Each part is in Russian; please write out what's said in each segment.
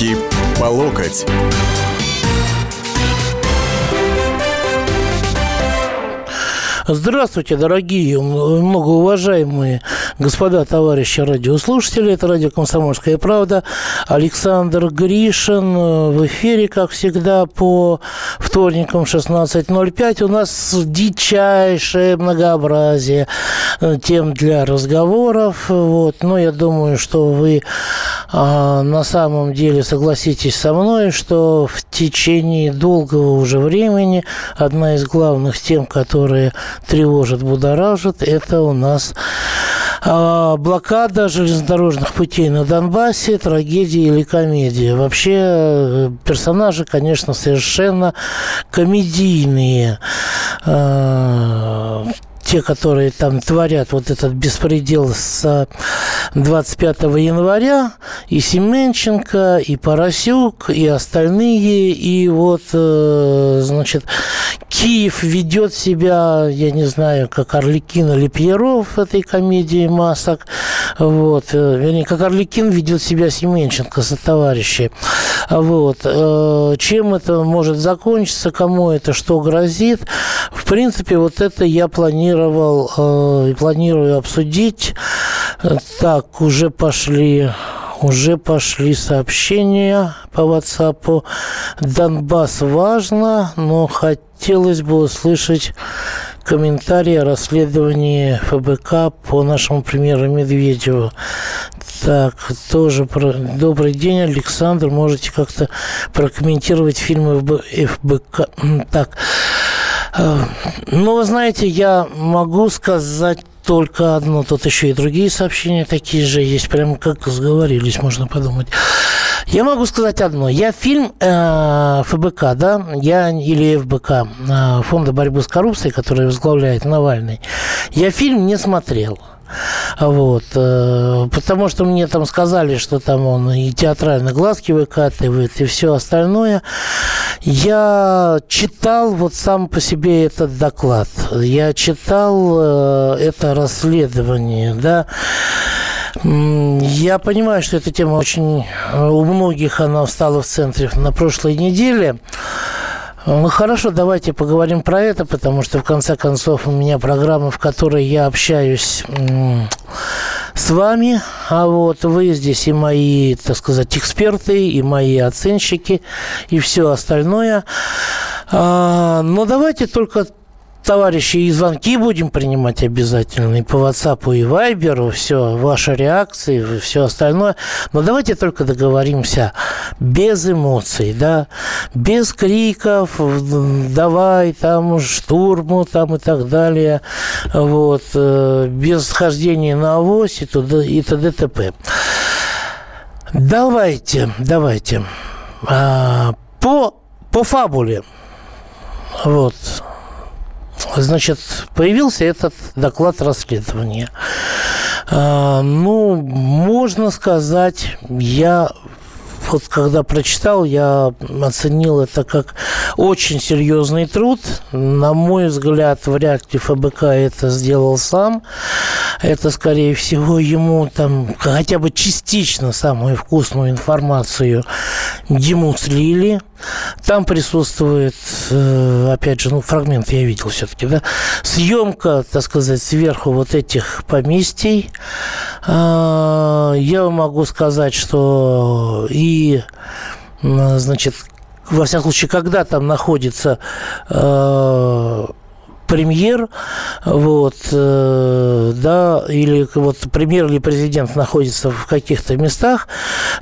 Руки по локоть. Здравствуйте, дорогие, многоуважаемые господа, товарищи радиослушатели. Это радио «Комсомольская правда». Александр Гришин в эфире, как всегда, по вторникам 16.05. У нас дичайшее многообразие тем для разговоров. Вот. Но я думаю, что вы а, на самом деле согласитесь со мной, что в течение долгого уже времени одна из главных тем, которые тревожит, будоражит, это у нас а, блокада железнодорожных путей на Донбассе, трагедия или комедия. Вообще э, персонажи, конечно, совершенно комедийные а, те, которые там творят вот этот беспредел с 25 января, и Семенченко, и Поросюк, и остальные, и вот, э, значит, Киев ведет себя, я не знаю, как Орликин или Пьеров в этой комедии масок, вот, э, вернее, как Орликин ведет себя Семенченко со товарищи, вот, э, чем это может закончиться, кому это что грозит, в принципе, вот это я планирую планировал э, и планирую обсудить. Так, уже пошли уже пошли сообщения по WhatsApp. Донбасс важно, но хотелось бы услышать комментарии о расследовании ФБК по нашему премьеру Медведеву. Так, тоже про... добрый день, Александр. Можете как-то прокомментировать фильмы ФБК? Так, ну, вы знаете, я могу сказать только одно. Тут еще и другие сообщения такие же есть. Прямо как сговорились, можно подумать. Я могу сказать одно. Я фильм э, ФБК, да, я или ФБК, э, Фонда борьбы с коррупцией, который возглавляет Навальный, я фильм не смотрел. Вот. Э, потому что мне там сказали, что там он и театрально глазки выкатывает, и все остальное. Я читал вот сам по себе этот доклад. Я читал э, это расследование, да. Я понимаю, что эта тема очень э, у многих она встала в центре на прошлой неделе. Ну хорошо, давайте поговорим про это, потому что в конце концов у меня программа, в которой я общаюсь с вами, а вот вы здесь и мои, так сказать, эксперты, и мои оценщики, и все остальное. А, но давайте только товарищи, и звонки будем принимать обязательно, и по WhatsApp, и Viber, все, ваши реакции, все остальное. Но давайте только договоримся без эмоций, да, без криков, давай, там, штурму, там, и так далее, вот, э, без хождения на авось и т.д. и т.д. т.п. Давайте, давайте. А, по, по фабуле. Вот. Значит, появился этот доклад расследования. А, ну, можно сказать, я вот когда прочитал, я оценил это как очень серьезный труд. На мой взгляд, вряд ли ФБК это сделал сам. Это, скорее всего, ему там хотя бы частично самую вкусную информацию ему слили. Там присутствует, э, опять же, ну, фрагмент я видел все-таки, да, съемка, так сказать, сверху вот этих поместий. А, я могу сказать, что и, значит, во всяком случае, когда там находится э, премьер, вот, э, да, или вот премьер или президент находится в каких-то местах,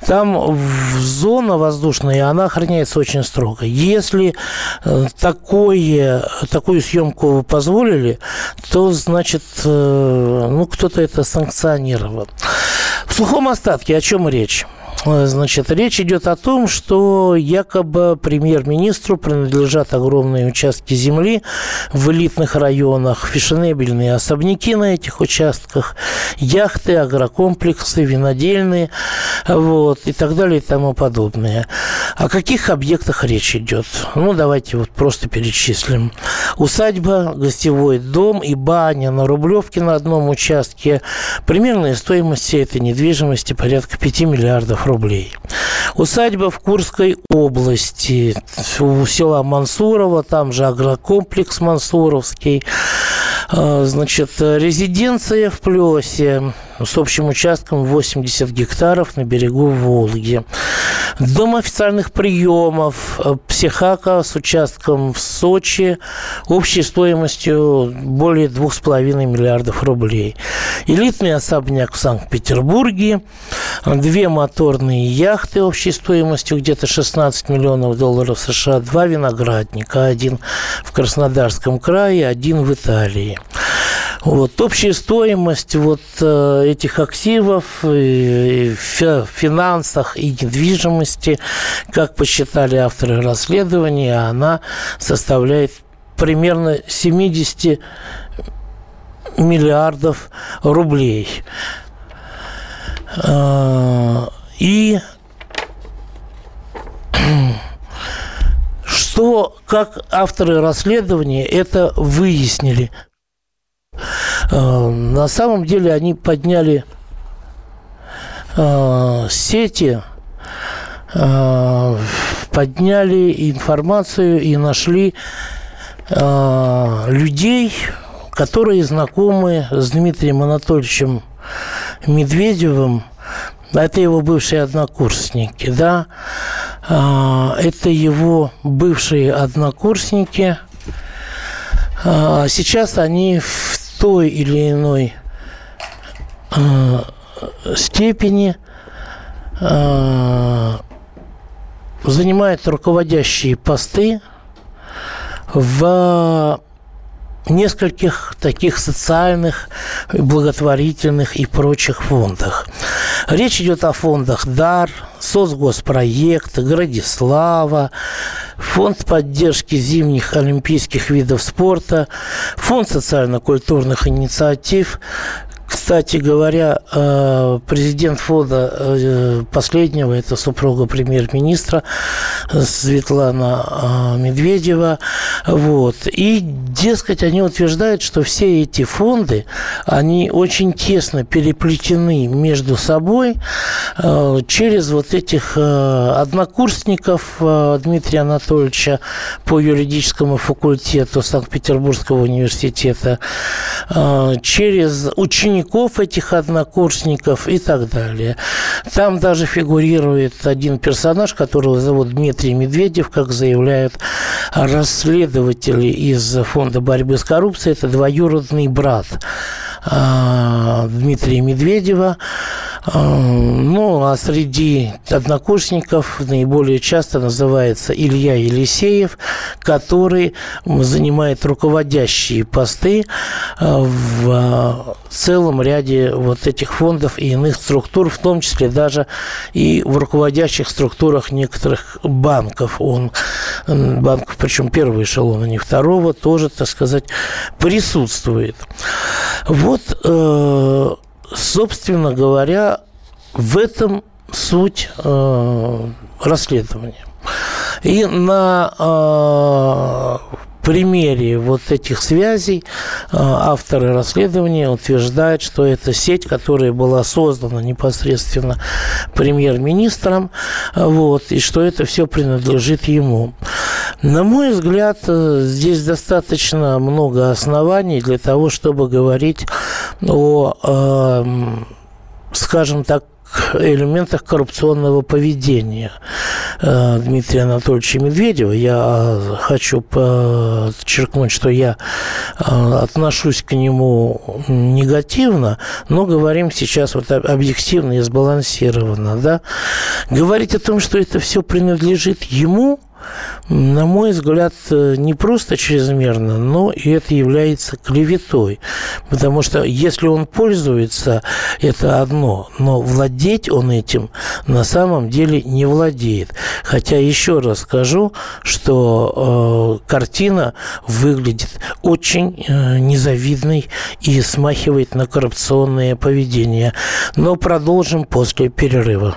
там зона воздушная, она охраняется очень строго. Если э, такое, такую съемку позволили, то, значит, э, ну, кто-то это санкционировал. В сухом остатке о чем речь? Э, значит, речь идет о том, что якобы премьер-министру принадлежат огромные участки земли в элитных районах, фешенебельные особняки на этих участках, яхты, агрокомплексы, винодельные, вот, и так далее и тому подобное. О каких объектах речь идет? Ну, давайте вот просто перечислим. Усадьба, гостевой дом и баня на Рублевке на одном участке. Примерная стоимость всей этой недвижимости порядка 5 миллиардов рублей. Усадьба в Курской области, у села Мансурова, там же агрокомплекс Мансуровский. А, значит, резиденция в Плесе с общим участком 80 гектаров на берегу Волги. Дом официальных приемов э, психака с участком в Сочи общей стоимостью более 2,5 миллиардов рублей. Элитный особняк в Санкт-Петербурге, две моторные яхты общей стоимостью где-то 16 миллионов долларов США, два виноградника, один в Краснодарском крае, один в Италии. Вот. Общая стоимость вот э, этих активов в финансах и недвижимости, как посчитали авторы расследования, она составляет примерно 70 миллиардов рублей. Э, и что, как авторы расследования это выяснили – на самом деле они подняли э, сети, э, подняли информацию и нашли людей, которые знакомы с Дмитрием Анатольевичем Медведевым. Это его бывшие однокурсники, да. Это его бывшие однокурсники. Сейчас они в той или иной э, степени э, занимает руководящие посты в нескольких таких социальных, благотворительных и прочих фондах. Речь идет о фондах «Дар», «Соцгоспроект», «Градислава», Фонд поддержки зимних олимпийских видов спорта, Фонд социально-культурных инициатив, кстати говоря, э, президент фонда э, последнего, это супруга премьер-министра Светлана э, Медведева. Вот. И, дескать, они утверждают, что все эти фонды, они очень тесно переплетены между собой через вот этих однокурсников Дмитрия Анатольевича по юридическому факультету Санкт-Петербургского университета, через учеников учеников этих однокурсников и так далее. Там даже фигурирует один персонаж, которого зовут Дмитрий Медведев, как заявляют расследователи из Фонда борьбы с коррупцией. Это двоюродный брат а, Дмитрия Медведева. Ну, а среди однокурсников наиболее часто называется Илья Елисеев, который занимает руководящие посты а, в а, целом ряде вот этих фондов и иных структур, в том числе даже и в руководящих структурах некоторых банков. Он, банков, причем первого эшелона, не второго, тоже, так сказать, присутствует. Вот э, собственно говоря, в этом суть э, расследования. И на э, примере вот этих связей э, авторы расследования утверждают, что это сеть, которая была создана непосредственно премьер-министром, вот, и что это все принадлежит ему. На мой взгляд, э, здесь достаточно много оснований для того, чтобы говорить о, э, скажем так, элементах коррупционного поведения э, Дмитрия Анатольевича Медведева. Я хочу подчеркнуть, что я э, отношусь к нему негативно, но говорим сейчас вот объективно и сбалансированно. Да? Говорить о том, что это все принадлежит ему – на мой взгляд, э, не просто чрезмерно, но и это является клеветой. Потому что если он пользуется, это одно, но владеть он этим на самом деле не владеет. Хотя еще раз скажу, что э, картина выглядит очень э, незавидной и смахивает на коррупционное поведение. Но продолжим после перерыва.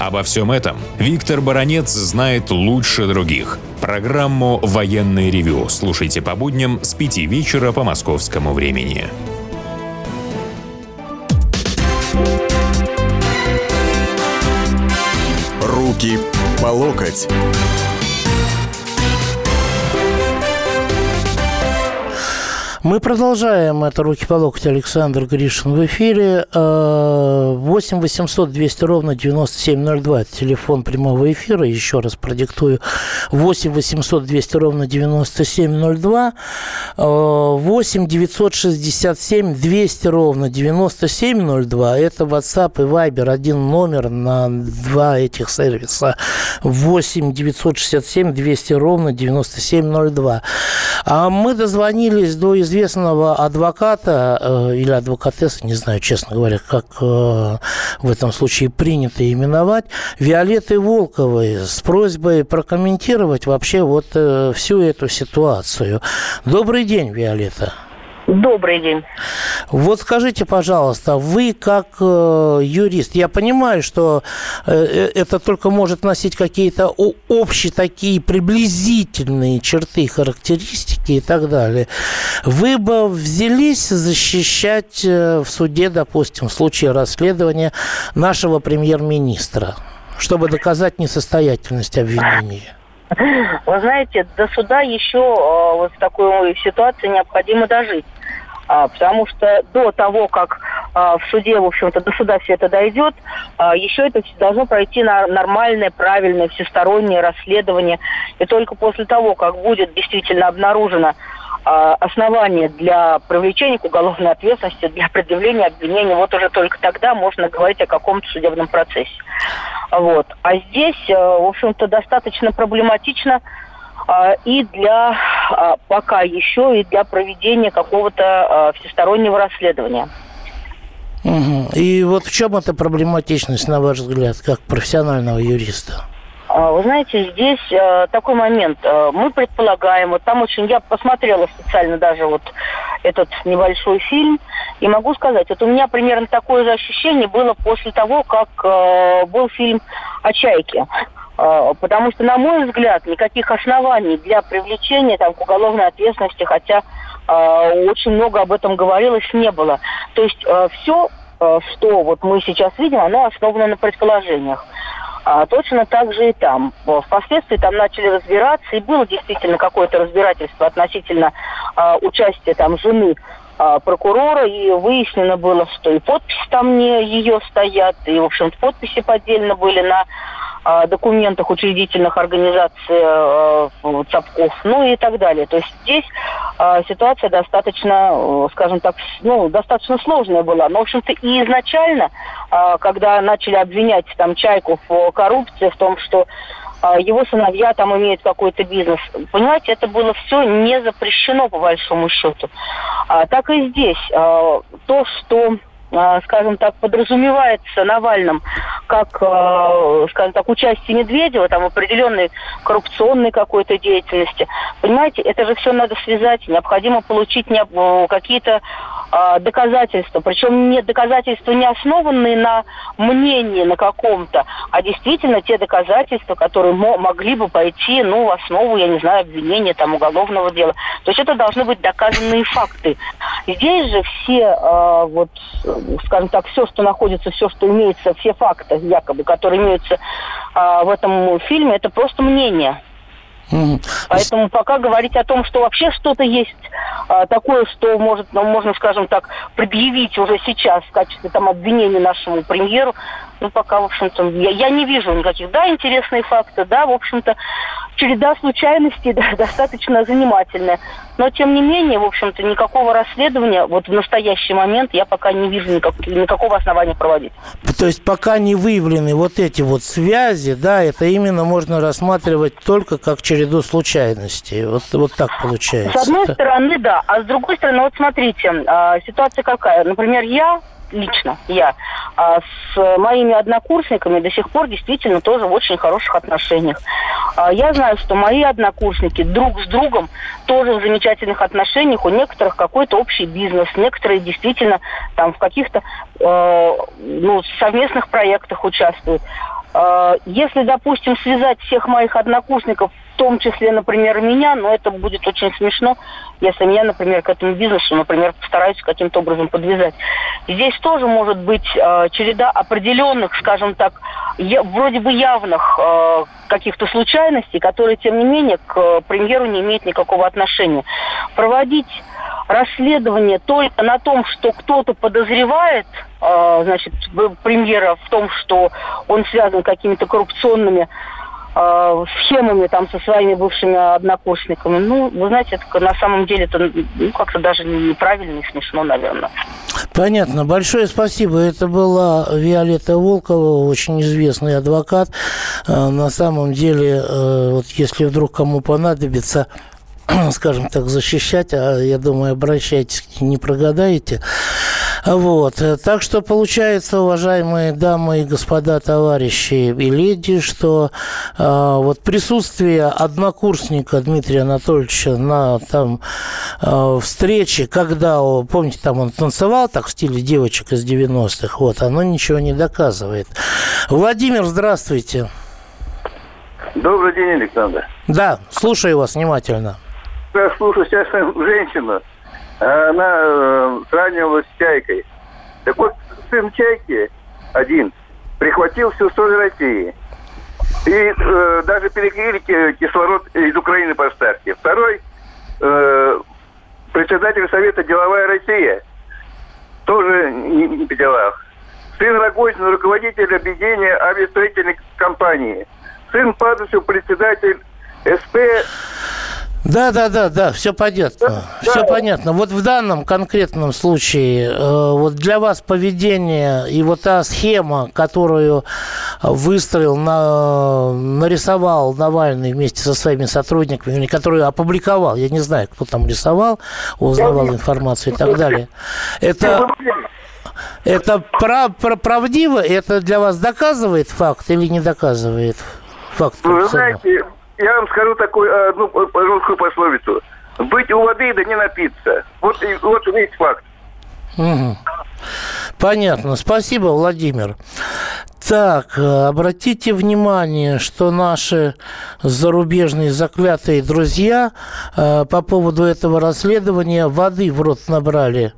Обо всем этом Виктор Баранец знает лучше других. Программу «Военный ревю» слушайте по будням с 5 вечера по московскому времени. Руки по локоть. Мы продолжаем. Это «Руки по локоть» Александр Гришин в эфире. 8 800 200 ровно 9702. Телефон прямого эфира. Еще раз продиктую. 8 800 200 ровно 9702. 8 967 200 ровно 9702. Это WhatsApp и Viber. Один номер на два этих сервиса. 8 967 200 ровно 9702. А мы дозвонились до из известного адвоката э, или адвокатессы, не знаю, честно говоря, как э, в этом случае принято именовать, Виолетты Волковой с просьбой прокомментировать вообще вот э, всю эту ситуацию. Добрый день, Виолетта. Добрый день. Вот скажите, пожалуйста, вы как э, юрист, я понимаю, что э, э это только может носить какие-то общие такие приблизительные черты, характеристики и так далее. Вы бы взялись защищать э, в суде, допустим, в случае расследования нашего премьер-министра, чтобы доказать несостоятельность обвинения? Вы знаете, до суда еще э, вот в такой ситуации необходимо дожить. А, потому что до того, как а, в суде, в общем-то, до суда все это дойдет, а, еще это должно пройти на нормальное, правильное, всестороннее расследование. И только после того, как будет действительно обнаружено основание для привлечения к уголовной ответственности, для предъявления обвинения, вот уже только тогда можно говорить о каком-то судебном процессе. Вот. А здесь, э, в общем-то, достаточно проблематично а, и для а, пока еще и для проведения какого-то а, всестороннего расследования. И вот в чем эта проблематичность, на ваш взгляд, как профессионального юриста? Вы знаете, здесь э, такой момент. Э, мы предполагаем, вот там очень, я посмотрела специально даже вот этот небольшой фильм, и могу сказать, вот у меня примерно такое же ощущение было после того, как э, был фильм о Чайке. А, потому что, на мой взгляд, никаких оснований для привлечения там, к уголовной ответственности, хотя очень много об этом говорилось, не было. То есть все, что вот мы сейчас видим, оно основано на предположениях. А, точно так же и там. Впоследствии там начали разбираться, и было действительно какое-то разбирательство относительно а, участия там жены а, прокурора, и выяснено было, что и подписи там не ее стоят, и, в общем-то, подписи поддельно были на документах учредительных организаций э, ЦАПКов, ну и так далее. То есть здесь э, ситуация достаточно, э, скажем так, ну, достаточно сложная была. Но, в общем-то, и изначально, когда начали обвинять там Чайку в коррупции, в том, что его сыновья там имеют какой-то бизнес. Понимаете, это было все не запрещено по большому счету. А, так и здесь. То, что скажем так, подразумевается Навальным как, а, скажем так, участие Медведева там определенной коррупционной какой-то деятельности. Понимаете, это же все надо связать. Необходимо получить какие-то а, доказательства. Причем не доказательства не основанные на мнении на каком-то, а действительно те доказательства, которые могли бы пойти, ну, в основу, я не знаю, обвинения там уголовного дела. То есть это должны быть доказанные факты. Здесь же все, вот скажем так, все, что находится, все, что имеется, все факты, якобы, которые имеются а, в этом фильме, это просто мнение. Поэтому пока говорить о том, что вообще что-то есть а, такое, что может, ну, можно, скажем так, предъявить уже сейчас в качестве там обвинения нашему премьеру, ну, пока, в общем-то, я, я не вижу никаких. Да, интересные факты, да, в общем-то, череда случайностей да, достаточно занимательная. Но, тем не менее, в общем-то, никакого расследования вот в настоящий момент я пока не вижу никак, никакого основания проводить. То есть пока не выявлены вот эти вот связи, да, это именно можно рассматривать только как череду случайностей. Вот, вот так получается. С одной стороны, да. А с другой стороны, вот смотрите, а, ситуация какая. Например, я лично я, а с моими однокурсниками до сих пор действительно тоже в очень хороших отношениях. А я знаю, что мои однокурсники друг с другом тоже в замечательных отношениях, у некоторых какой-то общий бизнес, некоторые действительно там в каких-то э, ну, совместных проектах участвуют. Э, если, допустим, связать всех моих однокурсников том числе, например, меня, но это будет очень смешно, если меня, например, к этому бизнесу, например, постараюсь каким-то образом подвязать. Здесь тоже может быть э, череда определенных, скажем так, я, вроде бы явных э, каких-то случайностей, которые, тем не менее, к э, премьеру не имеют никакого отношения. Проводить расследование только на том, что кто-то подозревает, э, значит, премьера в том, что он связан какими-то коррупционными э, схемами там со своими бывшими однокурсниками. Ну, вы знаете, это на самом деле это ну, как-то даже неправильно и смешно, наверное. Понятно. Большое спасибо. Это была Виолетта Волкова, очень известный адвокат. Э, на самом деле, э, вот если вдруг кому понадобится скажем так, защищать, а я думаю, обращайтесь, не прогадаете. Вот. Так что получается, уважаемые дамы и господа, товарищи и леди, что э, вот присутствие однокурсника Дмитрия Анатольевича на там э, встрече, когда, помните, там он танцевал так в стиле девочек из 90-х, вот, оно ничего не доказывает. Владимир, здравствуйте. Добрый день, Александр. Да, слушаю вас внимательно. Я слушаю сейчас женщину она э, сравнивалась с чайкой. Так вот, сын чайки один прихватил всю соль России. И э, даже перекрыли кислород из Украины поставки. Второй э, председатель Совета «Деловая Россия» тоже не, не по делах. Сын Рогозина, руководитель объединения авиастроительной компании. Сын Падушев, председатель СП да, да, да, да, все понятно. Да, все да. понятно. Вот в данном конкретном случае, э, вот для вас поведение и вот та схема, которую выстроил, на, нарисовал Навальный вместе со своими сотрудниками, которую опубликовал, я не знаю, кто там рисовал, узнавал информацию и так далее. Это, это прав, правдиво? Это для вас доказывает факт или не доказывает факт? Вы знаете, я вам скажу такую одну русскую пословицу. Быть у воды, да не напиться. Вот, вот весь факт. Угу. Понятно. Спасибо, Владимир. Так, э, обратите внимание, что наши зарубежные заклятые друзья э, по поводу этого расследования воды в рот набрали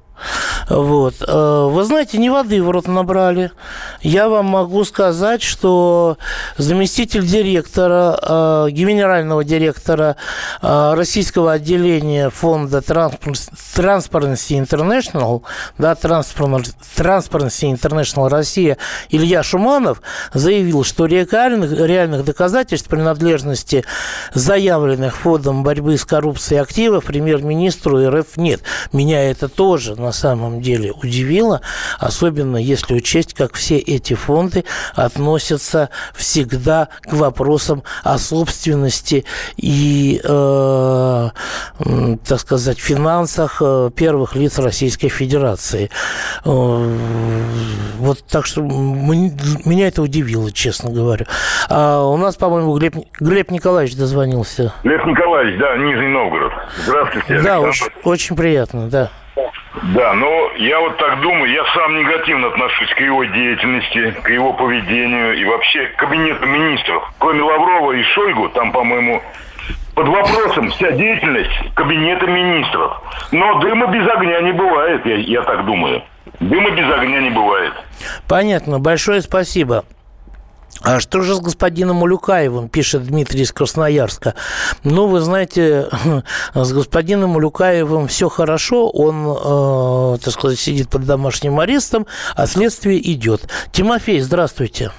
вот. Э, вы знаете, не воды в рот набрали. Я вам могу сказать, что заместитель директора, э, генерального директора э, российского отделения фонда Transparency International, да, Transparency International Россия Илья Шуманов заявил, что реальных, реальных доказательств принадлежности заявленных фондом борьбы с коррупцией активов премьер-министру РФ нет. Меня это тоже на самом деле удивило, особенно если учесть, как все эти фонды относятся всегда к вопросам о собственности и, э, так сказать, финансах э, первых лиц Российской Федерации. Э, вот так что меня это удивило, честно говоря. А у нас, по-моему, Глеб, Глеб Николаевич дозвонился. Глеб Николаевич, да, Нижний Новгород. Здравствуйте. Да, очень, очень приятно, да. Да, но я вот так думаю, я сам негативно отношусь к его деятельности, к его поведению и вообще к кабинету министров. Кроме Лаврова и Шойгу, там, по-моему, под вопросом вся деятельность кабинета министров. Но дыма без огня не бывает, я, я так думаю. Дыма без огня не бывает. Понятно. Большое спасибо. А что же с господином Улюкаевым, пишет Дмитрий из Красноярска? Ну, вы знаете, с господином Улюкаевым все хорошо, он, э, так сказать, сидит под домашним арестом, а следствие идет. Тимофей, здравствуйте.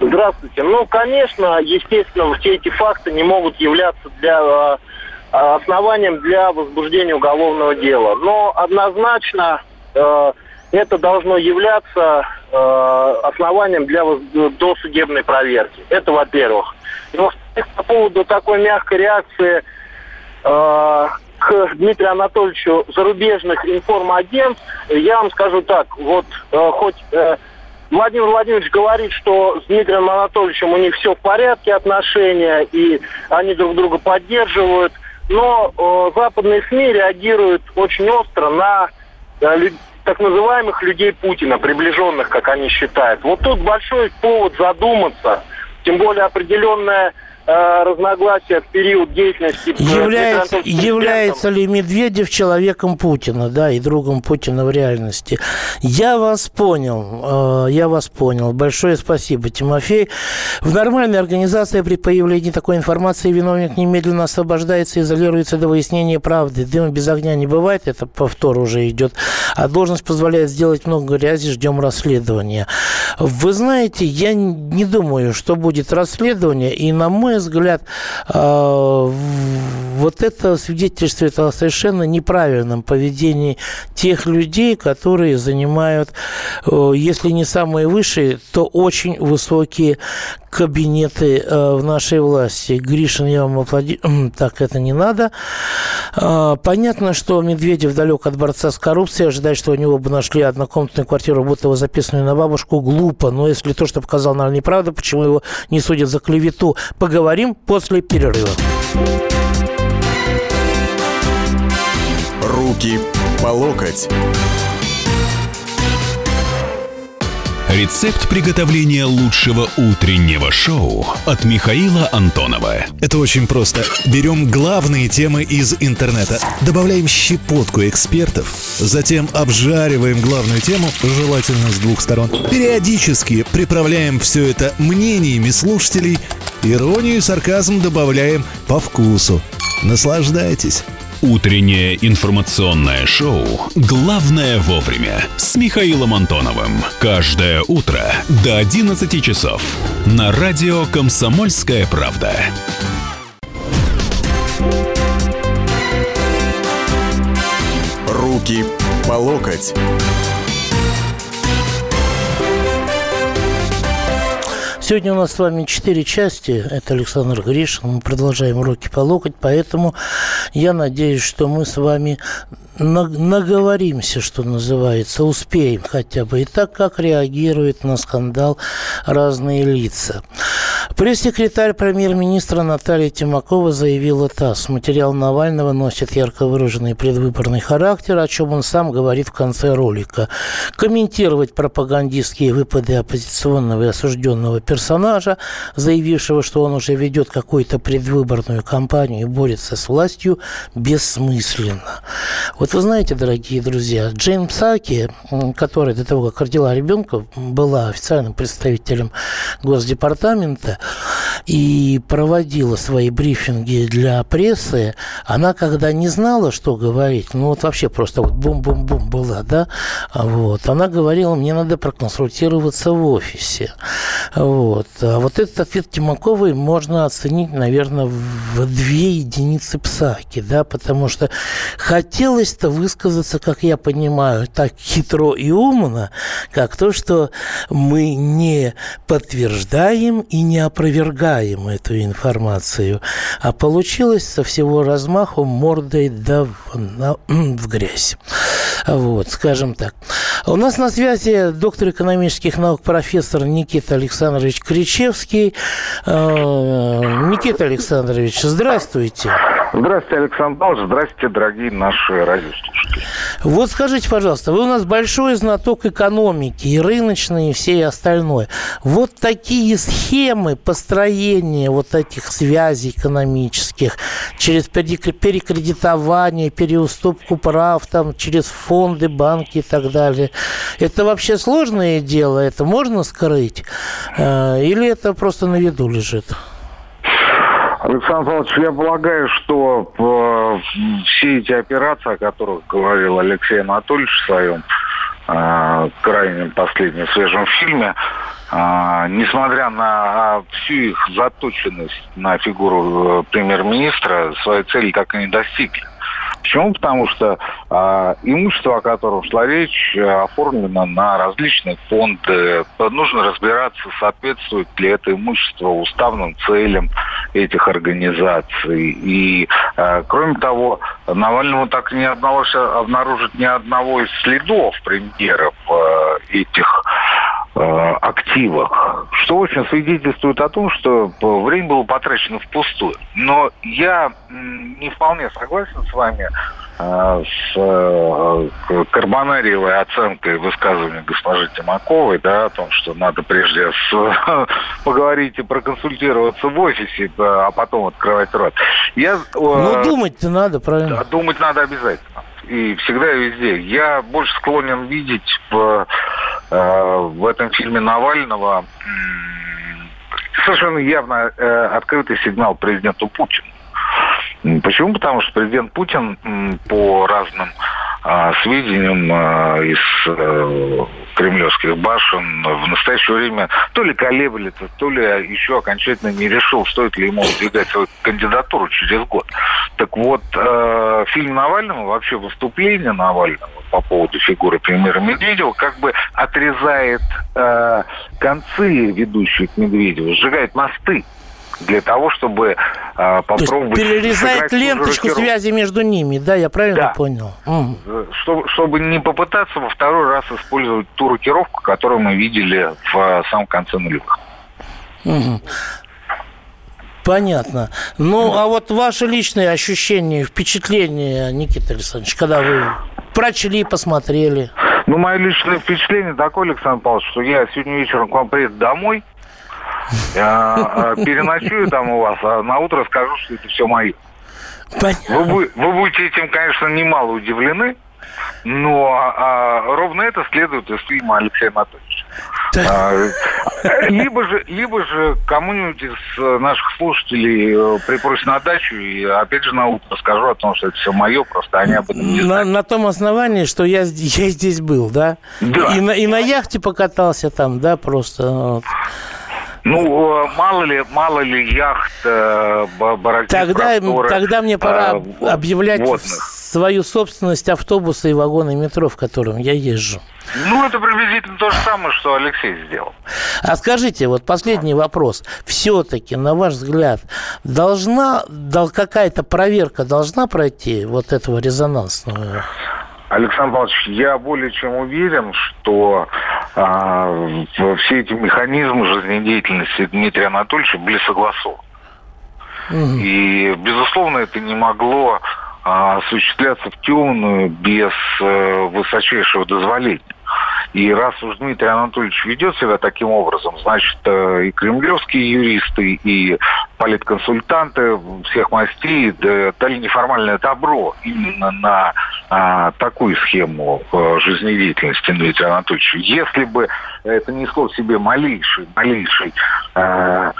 Здравствуйте. Ну, конечно, естественно, все эти факты не могут являться для э, основанием для возбуждения уголовного дела. Но однозначно э, это должно являться э, основанием для досудебной проверки. Это во-первых. По поводу такой мягкой реакции э, к Дмитрию Анатольевичу зарубежных информагентств, я вам скажу так, вот э, хоть э, Владимир Владимирович говорит, что с Дмитрием Анатольевичем у них все в порядке отношения, и они друг друга поддерживают, но э, западные СМИ реагируют очень остро на э, так называемых людей Путина, приближенных, как они считают. Вот тут большой повод задуматься, тем более определенная разногласия в период деятельности... Является, является ли Медведев человеком Путина, да, и другом Путина в реальности? Я вас понял, э, я вас понял. Большое спасибо, Тимофей. В нормальной организации при появлении такой информации виновник немедленно освобождается, изолируется до выяснения правды. Дыма без огня не бывает, это повтор уже идет. А должность позволяет сделать много грязи, ждем расследования. Вы знаете, я не думаю, что будет расследование, и на мой мой взгляд, э, вот это свидетельствует о совершенно неправильном поведении тех людей, которые занимают, э, если не самые высшие, то очень высокие кабинеты э, в нашей власти. Гришин, я вам аплодирую. Так, это не надо. Понятно, что Медведев далек от борца с коррупцией. Ожидать, что у него бы нашли однокомнатную квартиру, будто его записанную на бабушку, глупо. Но если то, что показал, наверное, неправда, почему его не судят за клевету, поговорим Поговорим после перерыва. Руки по локоть. Рецепт приготовления лучшего утреннего шоу от Михаила Антонова. Это очень просто. Берем главные темы из интернета, добавляем щепотку экспертов, затем обжариваем главную тему, желательно с двух сторон. Периодически приправляем все это мнениями слушателей Иронию и сарказм добавляем по вкусу. Наслаждайтесь. Утреннее информационное шоу «Главное вовремя» с Михаилом Антоновым. Каждое утро до 11 часов на радио «Комсомольская правда». Руки по локоть. Сегодня у нас с вами четыре части. Это Александр Гришин. Мы продолжаем уроки по локоть, поэтому я надеюсь, что мы с вами наговоримся, что называется, успеем хотя бы. И так, как реагируют на скандал разные лица. Пресс-секретарь премьер-министра Наталья Тимакова заявила ТАСС. Материал Навального носит ярко выраженный предвыборный характер, о чем он сам говорит в конце ролика. Комментировать пропагандистские выпады оппозиционного и осужденного персонажа, заявившего, что он уже ведет какую-то предвыборную кампанию и борется с властью, бессмысленно. Вот вы знаете, дорогие друзья, Джейн Псаки, которая до того, как родила ребенка, была официальным представителем Госдепартамента и проводила свои брифинги для прессы, она когда не знала, что говорить, ну вот вообще просто вот бум-бум-бум была, да, вот, она говорила, мне надо проконсультироваться в офисе. Вот. А вот этот ответ Тимаковой можно оценить, наверное, в две единицы псаки, да, потому что хотелось просто высказаться, как я понимаю, так хитро и умно, как то, что мы не подтверждаем и не опровергаем эту информацию, а получилось со всего размаху мордой да в, на, в грязь. Вот, скажем так. У нас на связи доктор экономических наук, профессор Никита Александрович Кричевский. Э, Никита Александрович, здравствуйте. Здравствуйте, Александр Павлович. Здравствуйте, дорогие наши радиослушатели. Вот скажите, пожалуйста, вы у нас большой знаток экономики и рыночной, и все остальное. Вот такие схемы построения вот этих связей экономических через перекредитование, переуступку прав, там, через фонды, банки и так далее. Это вообще сложное дело? Это можно скрыть? Э, или это просто на виду лежит? Александр Павлович, я полагаю, что э, все эти операции, о которых говорил Алексей Анатольевич в своем э, крайнем последнем свежем фильме, э, несмотря на всю их заточенность на фигуру э, премьер-министра, своей цели так и не достигли. Почему? Потому что э, имущество, о котором шла речь, оформлено на различные фонды. Нужно разбираться, соответствует ли это имущество уставным целям этих организаций. И, э, кроме того, Навальному так не удалось обнаружить ни одного из следов премьеров э, этих э, активах, что очень свидетельствует о том, что время было потрачено впустую. Но я не вполне согласен с вами э, с э, карбонариевой оценкой высказывания госпожи Тимаковой, да, о том, что надо прежде с, поговорить и проконсультироваться в офисе, а потом открывать рот. Я, ну, думать-то надо, правильно? Думать надо обязательно. И всегда и везде. Я больше склонен видеть в Э, в этом фильме Навального совершенно явно э, открытый сигнал президенту Путину. Почему? Потому что президент Путин по разным а, сведениям а, из а, кремлевских башен в настоящее время то ли колеблется, то ли еще окончательно не решил, стоит ли ему выдвигать свою кандидатуру через год. Так вот, э, фильм Навального, вообще выступление Навального по поводу фигуры премьера Медведева как бы отрезает э, концы, ведущие к Медведеву, сжигает мосты для того, чтобы э, попробовать... То есть перерезает ленточку связи между ними, да, я правильно да. понял? Mm. Чтобы, чтобы не попытаться во второй раз использовать ту рокировку, которую мы видели в э, самом конце нулевых. Понятно. Ну, а вот ваши личные ощущения, впечатления, Никита Александрович, когда вы прочли, посмотрели? Ну, мое личное впечатление такое, Александр Павлович, что я сегодня вечером к вам приеду домой, переночую там у вас, а на утро скажу, что это все мое. Вы, вы будете этим, конечно, немало удивлены, но а, ровно это следует из фильма Алексея Анатольевича. А, либо же, либо же кому-нибудь из наших слушателей э, припросит на дачу, и опять же на утро скажу о том, что это все мое, просто они об этом не знают. На, на том основании, что я, я здесь был, да? Да. И на, и на яхте покатался там, да, просто. Вот. Ну, э, мало ли, мало ли яхт, э, бараки, тогда, тогда мне пора а, объявлять водных. свою собственность автобуса и вагона метро, в котором я езжу. Ну, это приблизительно то же самое, что Алексей сделал. А скажите, вот последний вопрос. Все-таки, на ваш взгляд, должна, какая-то проверка должна пройти вот этого резонансного? Александр Павлович, я более чем уверен, что а, все эти механизмы жизнедеятельности Дмитрия Анатольевича были согласованы. Угу. И, безусловно, это не могло а, осуществляться в темную без а, высочайшего дозволения. И раз уж Дмитрий Анатольевич ведет себя таким образом, значит, э, и кремлевские юристы, и политконсультанты всех мастей дали неформальное добро именно на а, такую схему жизнедеятельности Дмитрия Анатольевича. Если бы это несло в себе малейший, малейший а,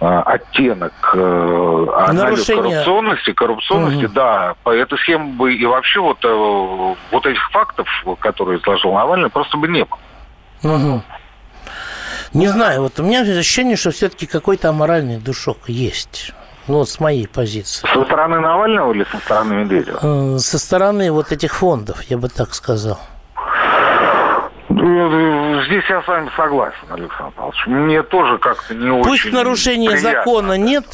а, оттенок а, анализ коррупционности, коррупционности, угу. да, эта схема бы и вообще вот, вот этих фактов, которые изложил Навальный, просто бы не было. Угу. Не знаю, вот у меня ощущение, что все-таки какой-то аморальный душок есть. Ну, вот с моей позиции. Со стороны Навального или со стороны Медведева? Э, со стороны вот этих фондов, я бы так сказал. Ну, здесь я с вами согласен, Александр Павлович. Мне тоже как-то не Пусть очень Пусть нарушения приятно. закона нет,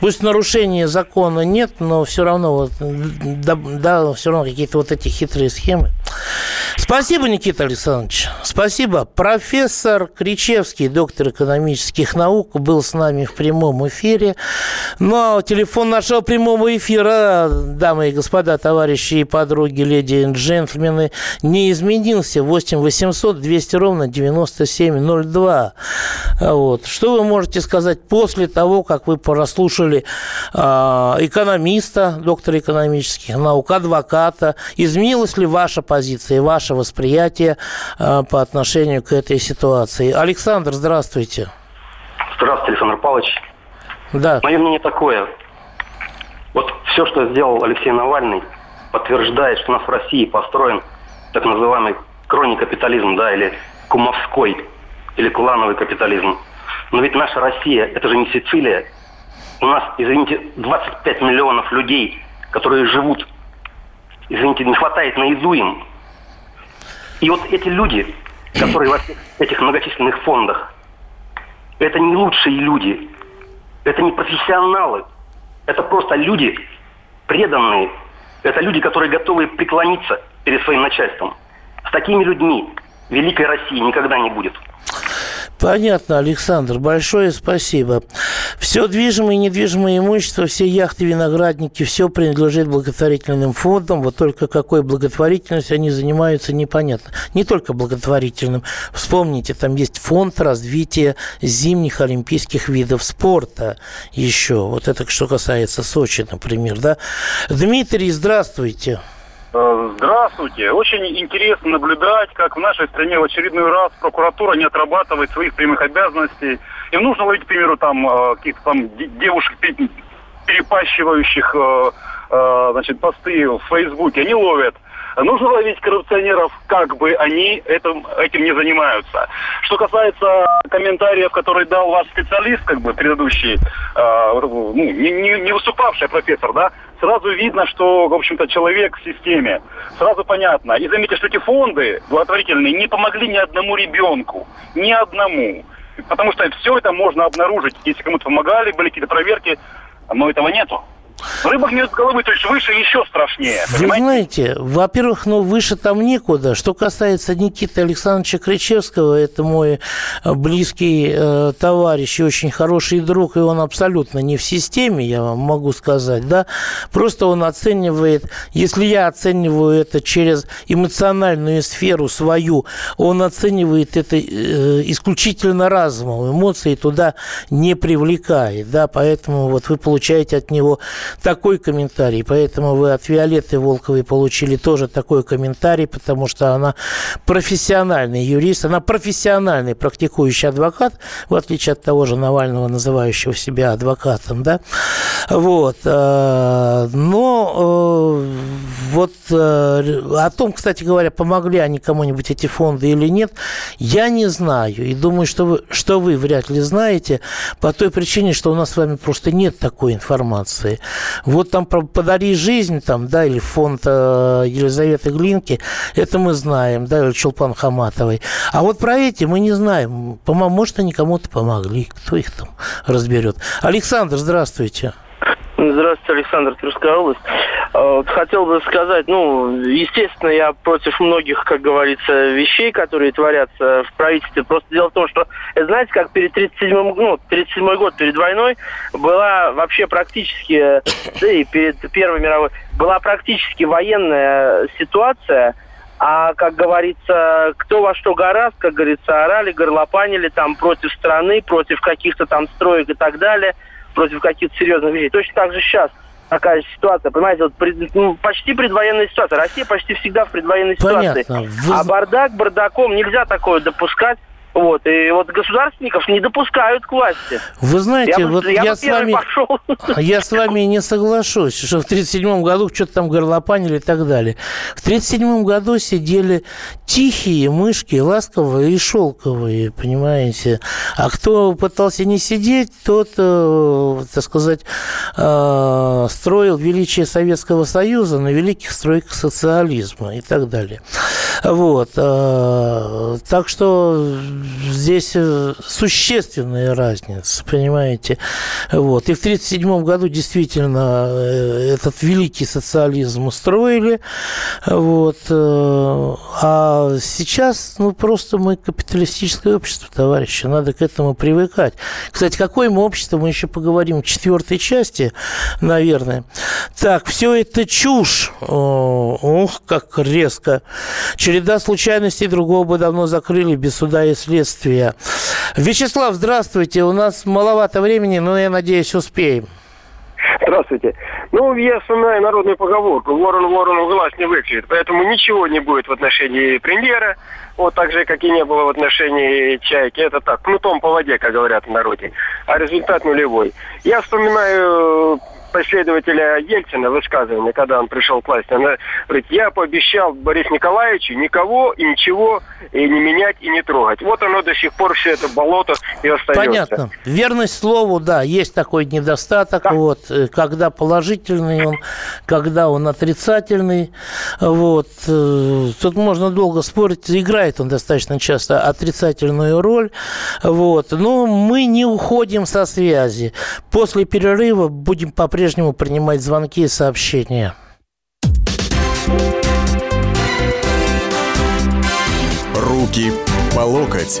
Пусть нарушения закона нет, но все равно вот, да, да, все равно какие-то вот эти хитрые схемы. Спасибо, Никита Александрович. Спасибо. Профессор Кричевский, доктор экономических наук, был с нами в прямом эфире. Ну, а телефон нашего прямого эфира, дамы и господа, товарищи и подруги, леди и джентльмены, не изменился. 8 800 200 ровно 9702. Вот. Что вы можете сказать после того, как вы прослушали э, экономиста, доктора экономических наук, адвоката? Изменилась ли ваша позиция, ваше восприятие э, по отношению к этой ситуации. Александр, здравствуйте. Здравствуйте, Александр Павлович. Да. Мое мнение такое. Вот все, что сделал Алексей Навальный, подтверждает, что у нас в России построен так называемый кроний капитализм, да, или кумовской, или клановый капитализм. Но ведь наша Россия, это же не Сицилия. У нас, извините, 25 миллионов людей, которые живут, извините, не хватает на еду им. И вот эти люди, которые в этих многочисленных фондах, это не лучшие люди. Это не профессионалы. Это просто люди преданные. Это люди, которые готовы преклониться перед своим начальством. С такими людьми великой России никогда не будет. Понятно, Александр. Большое спасибо. Все движимое и недвижимое имущество, все яхты, виноградники, все принадлежит благотворительным фондам. Вот только какой благотворительностью они занимаются, непонятно. Не только благотворительным. Вспомните, там есть фонд развития зимних олимпийских видов спорта еще. Вот это что касается Сочи, например. Да? Дмитрий, здравствуйте. Э, здравствуйте. Очень интересно наблюдать, как в нашей стране в очередной раз прокуратура не отрабатывает своих прямых обязанностей. Им нужно ловить, к примеру, там э, каких-то там девушек, перепащивающих э, значит, посты в Фейсбуке. Они ловят. Нужно ловить коррупционеров, как бы они этим, этим не занимаются. Что касается комментариев, которые дал ваш специалист, как бы предыдущий, э, ну, не, не, не выступавший профессор, да, сразу видно, что, в общем-то, человек в системе. Сразу понятно. И заметьте, что эти фонды благотворительные не помогли ни одному ребенку. Ни одному. Потому что все это можно обнаружить. Если кому-то помогали, были какие-то проверки, но этого нету. Рыба гнет с головы, то есть выше еще страшнее. Вы понимаете? знаете, во-первых, ну выше там некуда. Что касается Никиты Александровича Кричевского, это мой э, близкий э, товарищ и очень хороший друг, и он абсолютно не в системе, я вам могу сказать, да. Просто он оценивает, если я оцениваю это через эмоциональную сферу свою, он оценивает это э, исключительно разумом, эмоции туда не привлекает, да, поэтому вот вы получаете от него такой комментарий. Поэтому вы от Виолетты Волковой получили тоже такой комментарий, потому что она профессиональный юрист, она профессиональный практикующий адвокат, в отличие от того же Навального, называющего себя адвокатом, да. Вот. Э, но э, вот э, о том, кстати говоря, помогли они кому-нибудь эти фонды или нет, я не знаю. И думаю, что вы, что вы вряд ли знаете по той причине, что у нас с вами просто нет такой информации. Вот там «Подари жизнь», там, да, или фонд э, Елизаветы Глинки, это мы знаем, да, или Чулпан Хаматовой. А вот про эти мы не знаем. Может, они кому-то помогли, кто их там разберет. Александр, здравствуйте. Здравствуйте, Александр, Тверская область. А, хотел бы сказать, ну, естественно, я против многих, как говорится, вещей, которые творятся в правительстве. Просто дело в том, что, знаете, как перед 37-м, ну, 37 год, перед войной, была вообще практически, да и перед Первой мировой, была практически военная ситуация, а, как говорится, кто во что гораст, как говорится, орали, горлопанили там против страны, против каких-то там строек и так далее – против каких-то серьезных вещей. Точно так же сейчас такая ситуация, понимаете, вот пред, ну, почти предвоенная ситуация. Россия почти всегда в предвоенной Понятно. ситуации. Вы... А бардак бардаком нельзя такое допускать. Вот, и вот государственников не допускают к власти. Вы знаете, я вот я, я, с вами, пошел. я с вами не соглашусь, что в 1937 году что-то там горлопанили и так далее. В 1937 году сидели тихие мышки, ласковые и шелковые, понимаете. А кто пытался не сидеть, тот, э, так сказать, э, строил величие Советского Союза на великих стройках социализма и так далее. Вот. Э, так что здесь э, существенная разница, понимаете. Вот. И в 1937 году действительно э, этот великий социализм устроили. Вот. Э, а сейчас, ну, просто мы капиталистическое общество, товарищи. Надо к этому привыкать. Кстати, какое мы общество, мы еще поговорим в четвертой части, наверное. Так, все это чушь. Ох, как резко. Череда случайностей другого бы давно закрыли без суда и следствия следствия. Вячеслав, здравствуйте. У нас маловато времени, но я надеюсь, успеем. Здравствуйте. Ну, я вспоминаю народную поговорку. Ворон ворону глаз не выклюет. Поэтому ничего не будет в отношении премьера. Вот так же, как и не было в отношении чайки. Это так, кнутом по воде, как говорят в народе. А результат нулевой. Я вспоминаю последователя Ельцина высказывание, когда он пришел к власти. Она говорит, я пообещал Борису Николаевичу никого и ничего и не менять, и не трогать. Вот оно до сих пор все это болото и остается. Понятно. Верность слову, да, есть такой недостаток. Да. Вот, э, когда положительный он, когда он отрицательный. Вот. Э, тут можно долго спорить. Играет он достаточно часто отрицательную роль. Вот. Но мы не уходим со связи. После перерыва будем по-прежнему принимать звонки и сообщения. Руки по локоть.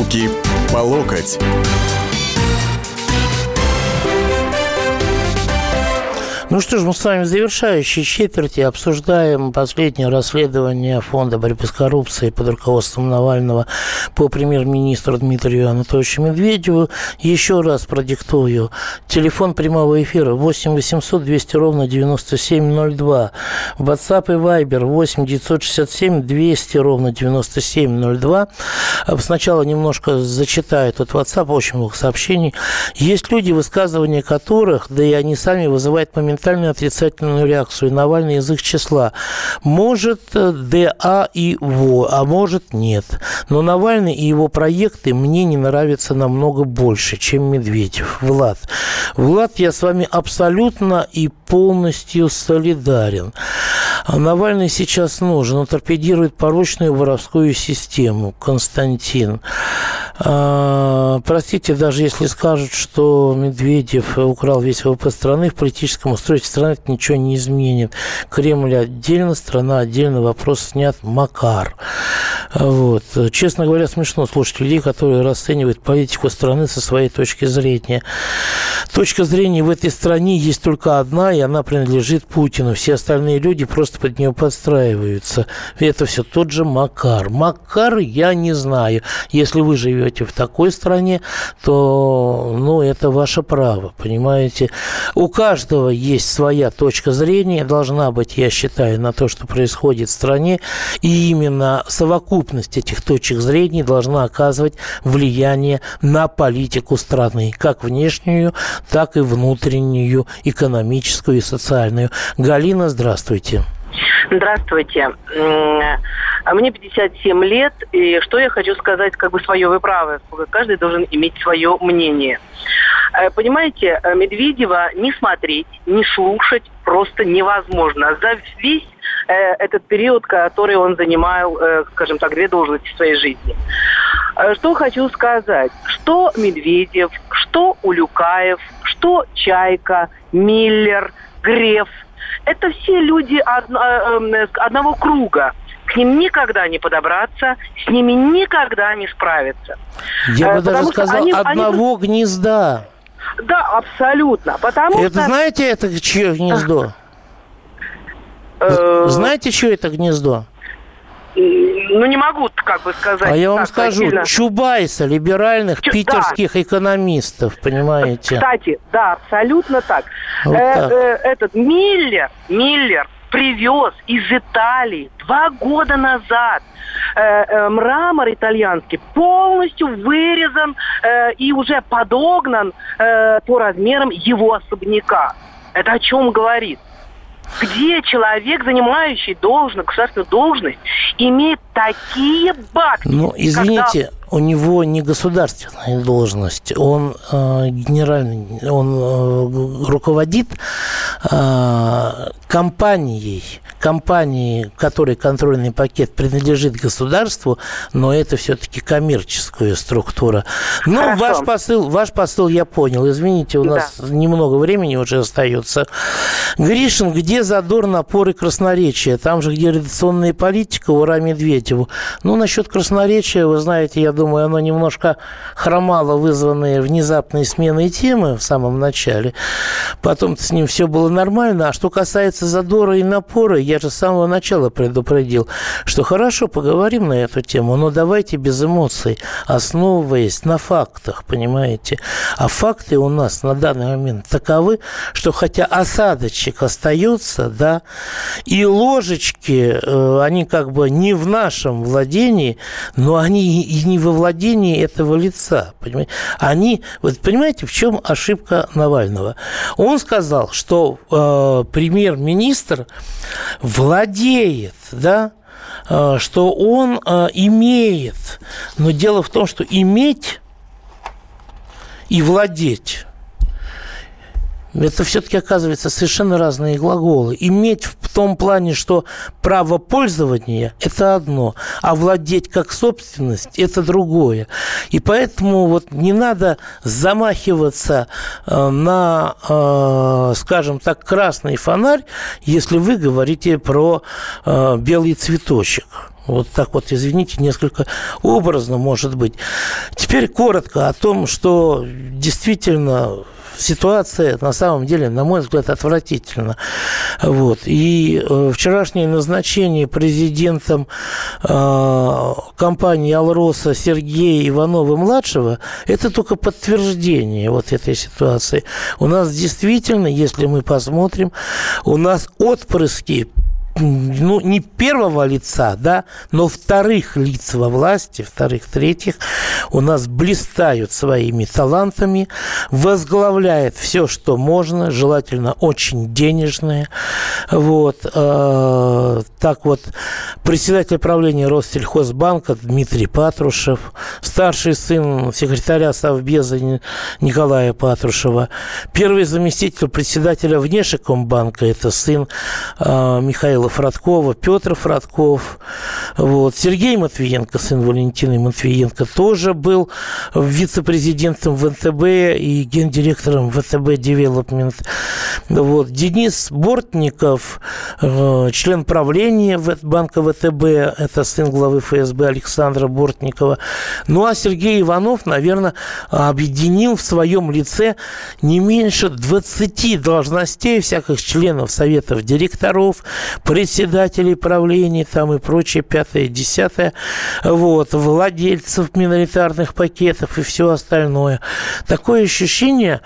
Руки по локоть. Ну что ж, мы с вами в завершающей четверти обсуждаем последнее расследование Фонда борьбы с коррупцией под руководством Навального по премьер-министру Дмитрию Анатольевичу Медведеву. Еще раз продиктую. Телефон прямого эфира 8 800 200 ровно 9702. WhatsApp и Viber 8 967 200 ровно 9702. Сначала немножко зачитаю этот WhatsApp, очень много сообщений. Есть люди, высказывания которых, да и они сами вызывают момент моментальную отрицательную реакцию. Навальный язык числа. Может э, ДА и ВО, а может нет. Но Навальный и его проекты мне не нравятся намного больше, чем Медведев. Влад. Влад, я с вами абсолютно и полностью солидарен. А Навальный сейчас нужен. Он торпедирует порочную воровскую систему. Константин. А, простите, даже если скажут, что Медведев украл весь ВВП страны, в политическом устройстве страны это ничего не изменит. Кремль отдельно, страна отдельно, вопрос снят. Макар. Вот. Честно говоря, смешно слушать людей, которые расценивают политику страны со своей точки зрения. Точка зрения в этой стране есть только одна, и она принадлежит Путину. Все остальные люди просто под нее подстраиваются. Это все тот же Макар. Макар я не знаю. Если вы живете в такой стране, то ну, это ваше право, понимаете. У каждого есть своя точка зрения, должна быть, я считаю, на то, что происходит в стране. И именно совокупность этих точек зрения должна оказывать влияние на политику страны, как внешнюю, так и внутреннюю, экономическую и социальную. Галина, здравствуйте. Здравствуйте. Мне 57 лет, и что я хочу сказать, как бы свое, вы правы, каждый должен иметь свое мнение. Э, понимаете, э, Медведева не смотреть, не слушать просто невозможно. За весь э, этот период, который он занимал, скажем так, две должности в своей жизни. Что хочу сказать. Что Медведев, что Улюкаев, что Чайка, Миллер, Греф – это все люди одного круга к ним никогда не подобраться, с ними никогда не справиться. Я бы даже сказал, они, одного они... гнезда. Да, абсолютно. Потому это что... знаете, это чье гнездо? Э, знаете, чье это гнездо? Ну, не могу, как бы сказать. А я вам скажу, сильно. Чубайса, либеральных Чу- питерских да. экономистов, понимаете? Кстати, да, абсолютно так. Вот э, так. Э, этот Миллер, Миллер привез из Италии два года назад э, э, мрамор итальянский полностью вырезан э, и уже подогнан э, по размерам его особняка. Это о чем говорит? Где человек, занимающий должность, государственную должность, имеет такие бабки. Ну, извините. У него не государственная должность, он э, генеральный, он э, руководит э, компанией, компании, которой контрольный пакет принадлежит государству, но это все-таки коммерческая структура. Хорошо. ваш посыл, ваш посыл я понял. Извините, у нас немного времени уже остается. Гришин, где задор, напор и красноречие? Там же, где редакционная политика, ура Медведеву. Ну, насчет красноречия, вы знаете, я думаю, оно немножко хромало, вызванное внезапной сменой темы в самом начале. Потом с ним все было нормально. А что касается задора и напора, я же с самого начала предупредил, что хорошо, поговорим на эту тему, но давайте без эмоций, основываясь на фактах, понимаете? А факты у нас на данный момент таковы, что хотя осадочек остается, да, и ложечки, э, они как бы не в нашем владении, но они и не во владении этого лица, понимаете? Они, вот понимаете, в чем ошибка Навального? Он сказал, что э, премьер-министр владеет, да, э, что он э, имеет. Но дело в том, что иметь и владеть это все-таки оказывается совершенно разные глаголы. Иметь в том плане, что право пользования – это одно, а владеть как собственность – это другое. И поэтому вот не надо замахиваться э, на, э, скажем так, красный фонарь, если вы говорите про э, белый цветочек. Вот так вот, извините, несколько образно может быть. Теперь коротко о том, что действительно ситуация на самом деле, на мой взгляд, отвратительна. Вот. И э, вчерашнее назначение президентом э, компании «Алроса» Сергея Иванова-младшего – это только подтверждение вот этой ситуации. У нас действительно, если мы посмотрим, у нас отпрыски ну, не первого лица, да, но вторых лиц во власти, вторых, третьих, у нас блистают своими талантами, возглавляет все, что можно, желательно очень денежное. Вот. Э, так вот, председатель правления Россельхозбанка Дмитрий Патрушев, старший сын секретаря Совбеза Николая Патрушева, первый заместитель председателя Внешэкономбанка, это сын э, Михаила Фрадкова, Петр Фрадков, вот. Сергей Матвиенко, сын Валентины Матвиенко, тоже был вице-президентом ВТБ и гендиректором ВТБ Девелопмент. Вот. Денис Бортников, э, член правления банка ВТБ, это сын главы ФСБ Александра Бортникова. Ну, а Сергей Иванов, наверное, объединил в своем лице не меньше 20 должностей всяких членов советов директоров, председателей правлений там и прочее, пятое, десятое, вот, владельцев миноритарных пакетов и все остальное. Такое ощущение,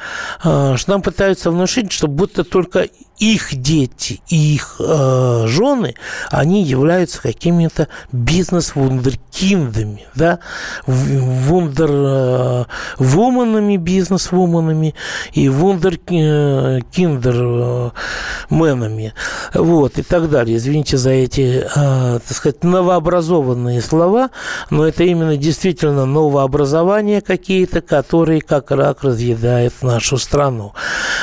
э, что нам пытаются внушить, что будто только их дети и их э, жены, они являются какими-то бизнес-вундеркиндами, да, вундер-вуманами, бизнес-вуманами и вундер-киндер-менами, вот, и так далее. Извините за эти, э, так сказать, новообразованные слова, но это именно действительно новообразования какие-то, которые как рак разъедают нашу страну.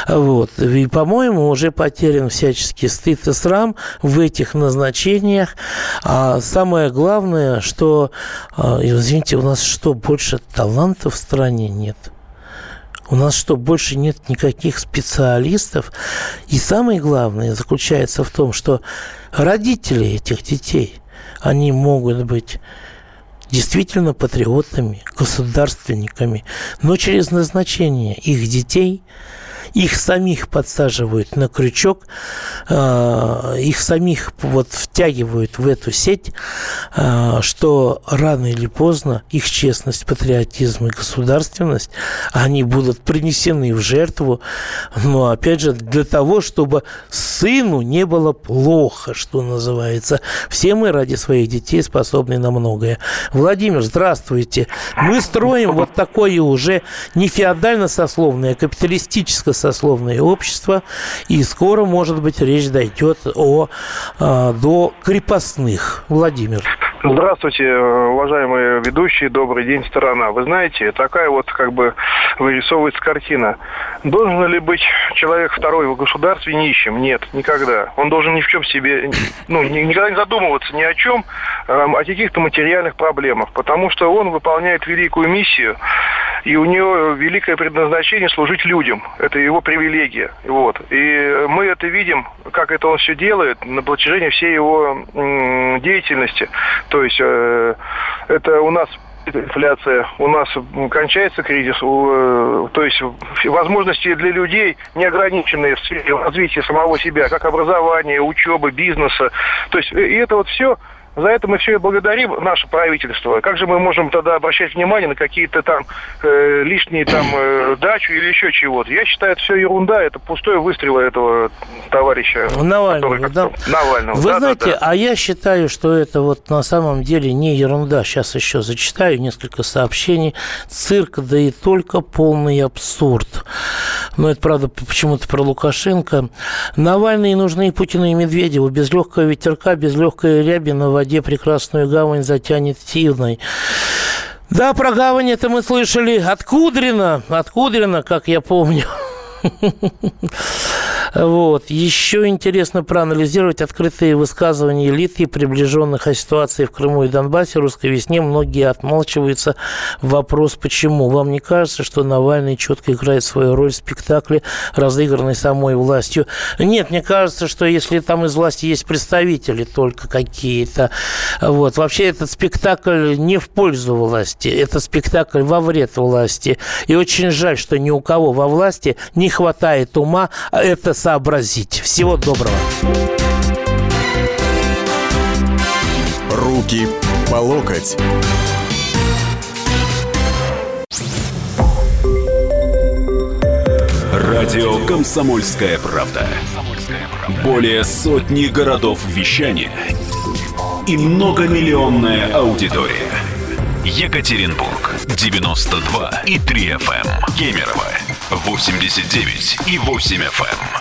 Вот. И, по-моему, уже потерян всяческий стыд и срам в этих назначениях. А самое главное, что, а, извините, у нас что, больше талантов в стране нет? У нас что, больше нет никаких специалистов? И самое главное заключается в том, что родители этих детей, они могут быть действительно патриотами, государственниками, но через назначение их детей – их самих подсаживают на крючок, э, их самих вот втягивают в эту сеть, э, что рано или поздно их честность, патриотизм и государственность, они будут принесены в жертву, но опять же для того, чтобы сыну не было плохо, что называется. Все мы ради своих детей способны на многое. Владимир, здравствуйте. Мы строим вот такое уже не феодально-сословное, а капиталистическое сословные общества, и скоро, может быть, речь дойдет о а, до крепостных. Владимир. Здравствуйте, уважаемые ведущие, добрый день, сторона. Вы знаете, такая вот как бы вырисовывается картина. Должен ли быть человек второй в государстве нищим? Нет, никогда. Он должен ни в чем себе, ну, никогда не задумываться ни о чем, эм, о каких-то материальных проблемах, потому что он выполняет великую миссию, и у него великое предназначение служить людям. Это его привилегия. Вот. И мы это видим, как это он все делает на протяжении всей его деятельности. То есть э, это у нас инфляция, у нас кончается кризис, у, э, то есть возможности для людей неограниченные в сфере развития самого себя, как образование, учебы, бизнеса. То есть и это вот все за это мы все и благодарим наше правительство. Как же мы можем тогда обращать внимание на какие-то там э, лишние там э, дачу или еще чего-то? Я считаю, это все ерунда, это пустое выстрел этого товарища. Навального, да? Навального. Вы да, знаете, да, да. а я считаю, что это вот на самом деле не ерунда. Сейчас еще зачитаю несколько сообщений. Цирк, да и только полный абсурд. Но это, правда, почему-то про Лукашенко. Навальные нужны и Путину, и Медведеву. Без легкого ветерка, без легкой ряби на воде прекрасную гавань затянет сильной. Да, про гавань это мы слышали от Кудрина, от Кудрина, как я помню. Вот. Еще интересно проанализировать открытые высказывания элит и приближенных о ситуации в Крыму и Донбассе. Русской весне многие отмалчиваются. Вопрос, почему? Вам не кажется, что Навальный четко играет свою роль в спектакле, разыгранной самой властью? Нет, мне кажется, что если там из власти есть представители только какие-то, вот. Вообще этот спектакль не в пользу власти, это спектакль во вред власти. И очень жаль, что ни у кого во власти не хватает ума это сообразить. Всего доброго. Руки по локоть. Радио «Комсомольская правда». Более сотни городов вещания и многомиллионная аудитория. Екатеринбург 92 и 3 FM. Кемерово 89 и 8 FM.